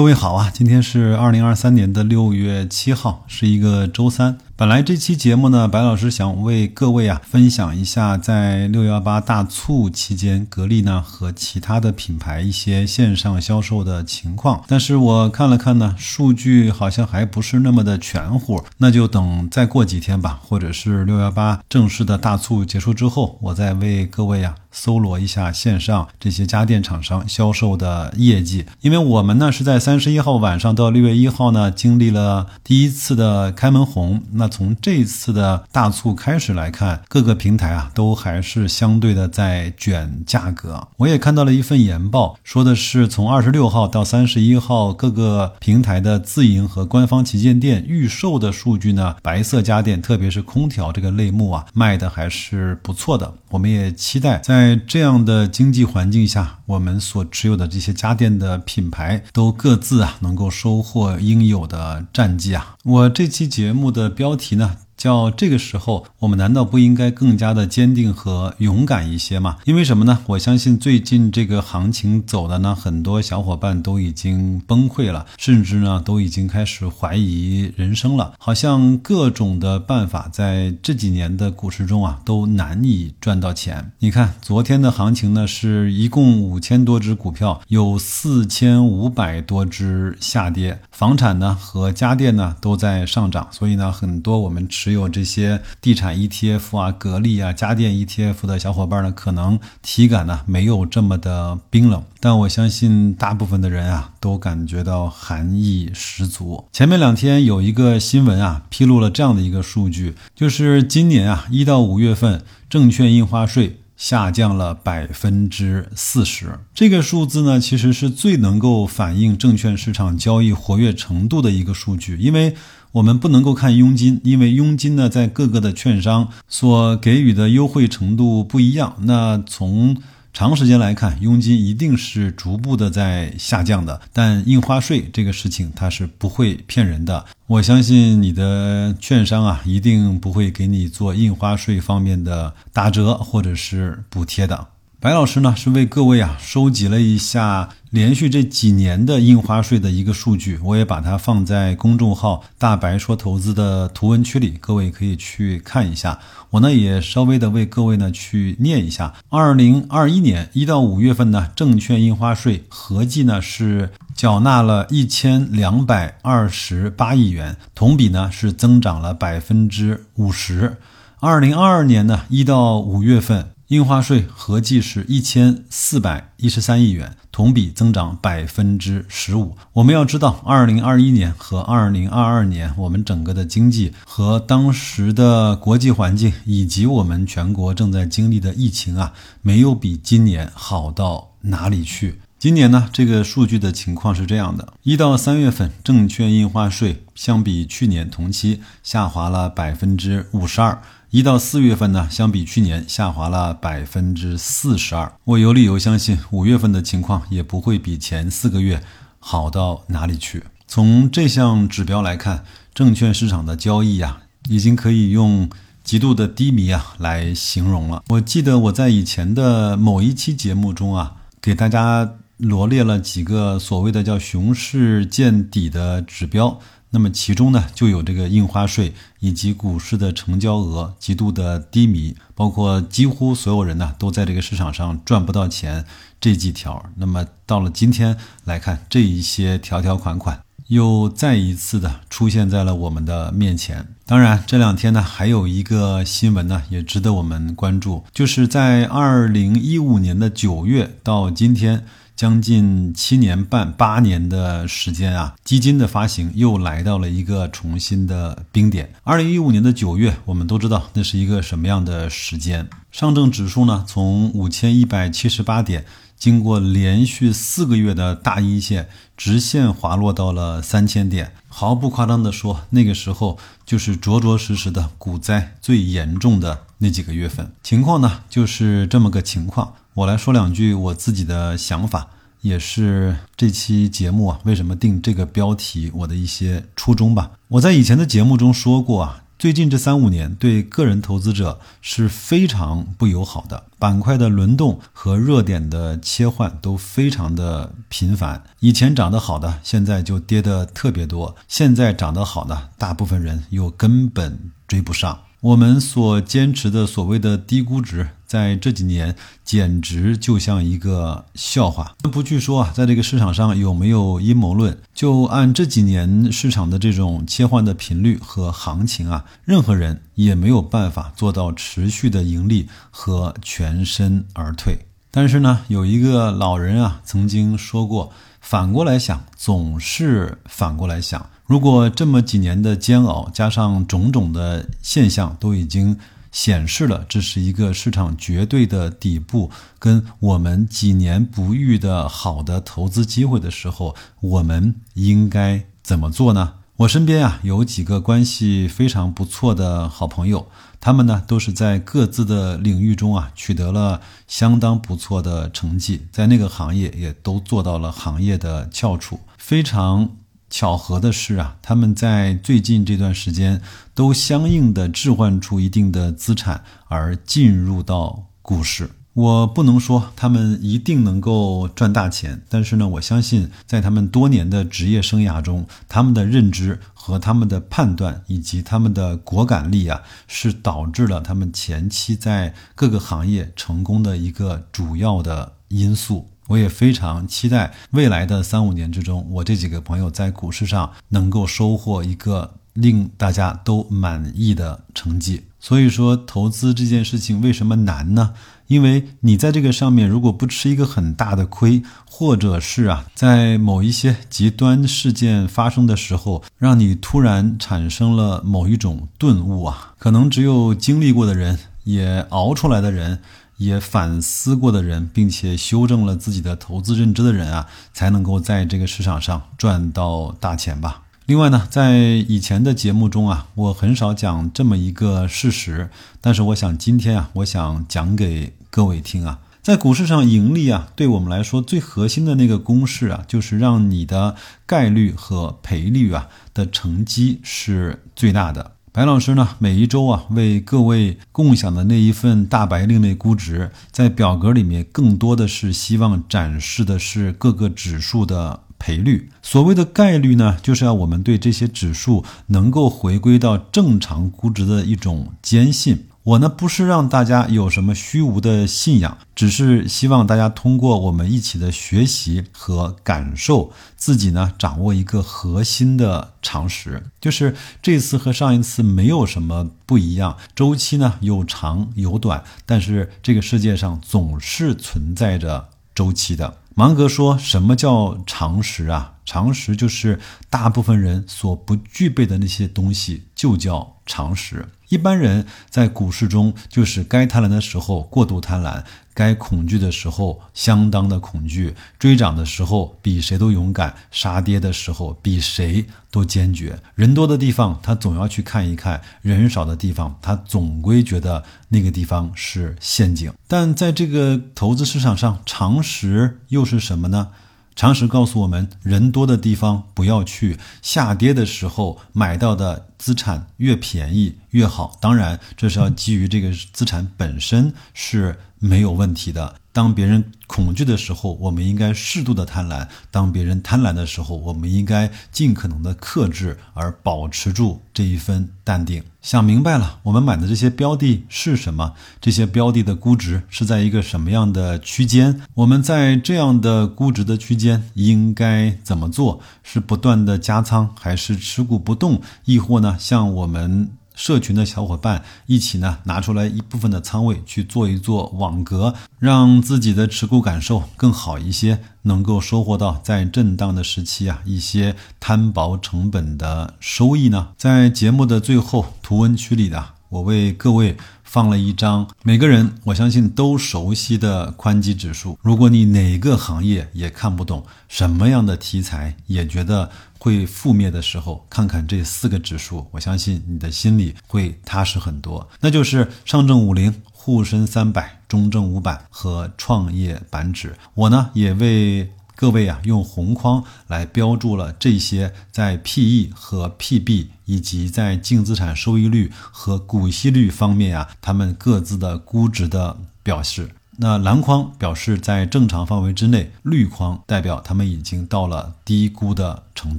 各位好啊，今天是二零二三年的六月七号，是一个周三。本来这期节目呢，白老师想为各位啊分享一下在六幺八大促期间，格力呢和其他的品牌一些线上销售的情况。但是我看了看呢，数据好像还不是那么的全乎，那就等再过几天吧，或者是六幺八正式的大促结束之后，我再为各位啊搜罗一下线上这些家电厂商销售的业绩。因为我们呢是在三十一号晚上到六月一号呢，经历了第一次的开门红，那。从这次的大促开始来看，各个平台啊都还是相对的在卷价格。我也看到了一份研报，说的是从二十六号到三十一号，各个平台的自营和官方旗舰店预售的数据呢，白色家电，特别是空调这个类目啊，卖的还是不错的。我们也期待在这样的经济环境下，我们所持有的这些家电的品牌都各自啊能够收获应有的战绩啊。我这期节目的标题呢？叫这个时候，我们难道不应该更加的坚定和勇敢一些吗？因为什么呢？我相信最近这个行情走的呢，很多小伙伴都已经崩溃了，甚至呢都已经开始怀疑人生了。好像各种的办法在这几年的股市中啊，都难以赚到钱。你看昨天的行情呢，是一共五千多只股票，有四千五百多只下跌，房产呢和家电呢都在上涨，所以呢，很多我们持只有这些地产 ETF 啊、格力啊、家电 ETF 的小伙伴呢，可能体感呢没有这么的冰冷，但我相信大部分的人啊都感觉到寒意十足。前面两天有一个新闻啊，披露了这样的一个数据，就是今年啊一到五月份证券印花税下降了百分之四十。这个数字呢，其实是最能够反映证券市场交易活跃程度的一个数据，因为。我们不能够看佣金，因为佣金呢，在各个的券商所给予的优惠程度不一样。那从长时间来看，佣金一定是逐步的在下降的。但印花税这个事情，它是不会骗人的。我相信你的券商啊，一定不会给你做印花税方面的打折或者是补贴的。白老师呢是为各位啊收集了一下连续这几年的印花税的一个数据，我也把它放在公众号“大白说投资”的图文区里，各位可以去看一下。我呢也稍微的为各位呢去念一下：二零二一年一到五月份呢，证券印花税合计呢是缴纳了一千两百二十八亿元，同比呢是增长了百分之五十。二零二二年呢一到五月份。印花税合计是一千四百一十三亿元，同比增长百分之十五。我们要知道，二零二一年和二零二二年，我们整个的经济和当时的国际环境，以及我们全国正在经历的疫情啊，没有比今年好到哪里去。今年呢，这个数据的情况是这样的：一到三月份，证券印花税相比去年同期下滑了百分之五十二。一到四月份呢，相比去年下滑了百分之四十二。我有理由相信，五月份的情况也不会比前四个月好到哪里去。从这项指标来看，证券市场的交易呀，已经可以用极度的低迷啊来形容了。我记得我在以前的某一期节目中啊，给大家罗列了几个所谓的叫熊市见底的指标。那么其中呢，就有这个印花税以及股市的成交额极度的低迷，包括几乎所有人呢都在这个市场上赚不到钱这几条。那么到了今天来看，这一些条条款款又再一次的出现在了我们的面前。当然，这两天呢还有一个新闻呢也值得我们关注，就是在二零一五年的九月到今天。将近七年半、八年的时间啊，基金的发行又来到了一个重新的冰点。二零一五年的九月，我们都知道那是一个什么样的时间。上证指数呢，从五千一百七十八点，经过连续四个月的大阴线，直线滑落到了三千点。毫不夸张的说，那个时候就是着着实实的股灾最严重的那几个月份。情况呢，就是这么个情况。我来说两句我自己的想法，也是这期节目啊为什么定这个标题我的一些初衷吧。我在以前的节目中说过啊，最近这三五年对个人投资者是非常不友好的，板块的轮动和热点的切换都非常的频繁。以前涨得好的，现在就跌得特别多；现在涨得好的，大部分人又根本追不上。我们所坚持的所谓的低估值，在这几年简直就像一个笑话。不去说啊，在这个市场上有没有阴谋论，就按这几年市场的这种切换的频率和行情啊，任何人也没有办法做到持续的盈利和全身而退。但是呢，有一个老人啊曾经说过，反过来想，总是反过来想。如果这么几年的煎熬，加上种种的现象，都已经显示了这是一个市场绝对的底部，跟我们几年不遇的好的投资机会的时候，我们应该怎么做呢？我身边啊有几个关系非常不错的好朋友，他们呢都是在各自的领域中啊取得了相当不错的成绩，在那个行业也都做到了行业的翘楚，非常。巧合的是啊，他们在最近这段时间都相应的置换出一定的资产而进入到股市。我不能说他们一定能够赚大钱，但是呢，我相信在他们多年的职业生涯中，他们的认知和他们的判断以及他们的果敢力啊，是导致了他们前期在各个行业成功的一个主要的因素。我也非常期待未来的三五年之中，我这几个朋友在股市上能够收获一个令大家都满意的成绩。所以说，投资这件事情为什么难呢？因为你在这个上面如果不吃一个很大的亏，或者是啊，在某一些极端事件发生的时候，让你突然产生了某一种顿悟啊，可能只有经历过的人，也熬出来的人。也反思过的人，并且修正了自己的投资认知的人啊，才能够在这个市场上赚到大钱吧。另外呢，在以前的节目中啊，我很少讲这么一个事实，但是我想今天啊，我想讲给各位听啊，在股市上盈利啊，对我们来说最核心的那个公式啊，就是让你的概率和赔率啊的成绩是最大的。白老师呢，每一周啊，为各位共享的那一份大白另类估值，在表格里面更多的是希望展示的是各个指数的赔率。所谓的概率呢，就是要我们对这些指数能够回归到正常估值的一种坚信。我呢不是让大家有什么虚无的信仰，只是希望大家通过我们一起的学习和感受，自己呢掌握一个核心的常识，就是这次和上一次没有什么不一样，周期呢有长有短，但是这个世界上总是存在着周期的。芒格说什么叫常识啊？常识就是大部分人所不具备的那些东西，就叫常识。一般人在股市中，就是该贪婪的时候过度贪婪，该恐惧的时候相当的恐惧，追涨的时候比谁都勇敢，杀跌的时候比谁都坚决。人多的地方，他总要去看一看；人少的地方，他总归觉得那个地方是陷阱。但在这个投资市场上，常识又是什么呢？常识告诉我们，人多的地方不要去。下跌的时候买到的资产越便宜越好。当然，这是要基于这个资产本身是没有问题的。当别人恐惧的时候，我们应该适度的贪婪；当别人贪婪的时候，我们应该尽可能的克制，而保持住这一份淡定。想明白了，我们买的这些标的是什么？这些标的的估值是在一个什么样的区间？我们在这样的估值的区间应该怎么做？是不断的加仓，还是持股不动？亦或呢，像我们？社群的小伙伴一起呢，拿出来一部分的仓位去做一做网格，让自己的持股感受更好一些，能够收获到在震荡的时期啊一些摊薄成本的收益呢。在节目的最后图文区里的，我为各位放了一张每个人我相信都熟悉的宽基指数。如果你哪个行业也看不懂，什么样的题材也觉得。会覆灭的时候，看看这四个指数，我相信你的心里会踏实很多。那就是上证五零、沪深三百、中证五百和创业板指。我呢也为。各位啊用红框来标注了这些在 PE 和 PB 以及在净资产收益率和股息率方面啊，他们各自的估值的表示。那蓝框表示在正常范围之内，绿框代表他们已经到了低估的程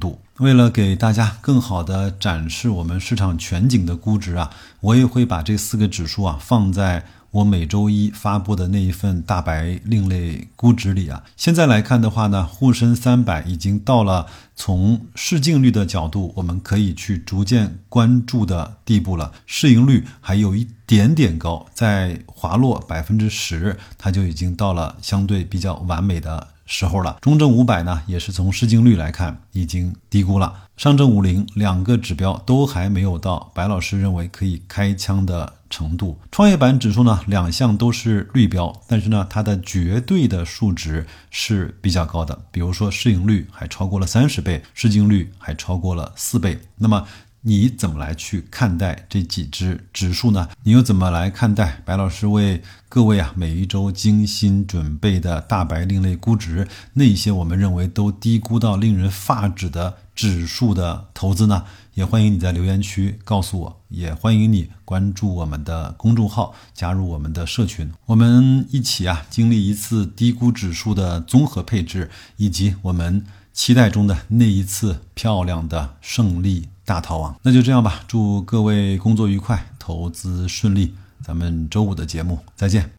度。为了给大家更好的展示我们市场全景的估值啊，我也会把这四个指数啊放在我每周一发布的那一份大白另类估值里啊。现在来看的话呢，沪深三百已经到了从市净率的角度，我们可以去逐渐关注的地步了。市盈率还有一点点高，在滑落百分之十，它就已经到了相对比较完美的。时候了，中证五百呢，也是从市净率来看已经低估了。上证五零两个指标都还没有到白老师认为可以开枪的程度。创业板指数呢，两项都是绿标，但是呢，它的绝对的数值是比较高的，比如说市盈率还超过了三十倍，市净率还超过了四倍。那么你怎么来去看待这几只指数呢？你又怎么来看待白老师为各位啊每一周精心准备的大白另类估值那些我们认为都低估到令人发指的指数的投资呢？也欢迎你在留言区告诉我，也欢迎你关注我们的公众号，加入我们的社群，我们一起啊经历一次低估指数的综合配置，以及我们期待中的那一次漂亮的胜利。大逃亡，那就这样吧。祝各位工作愉快，投资顺利。咱们周五的节目再见。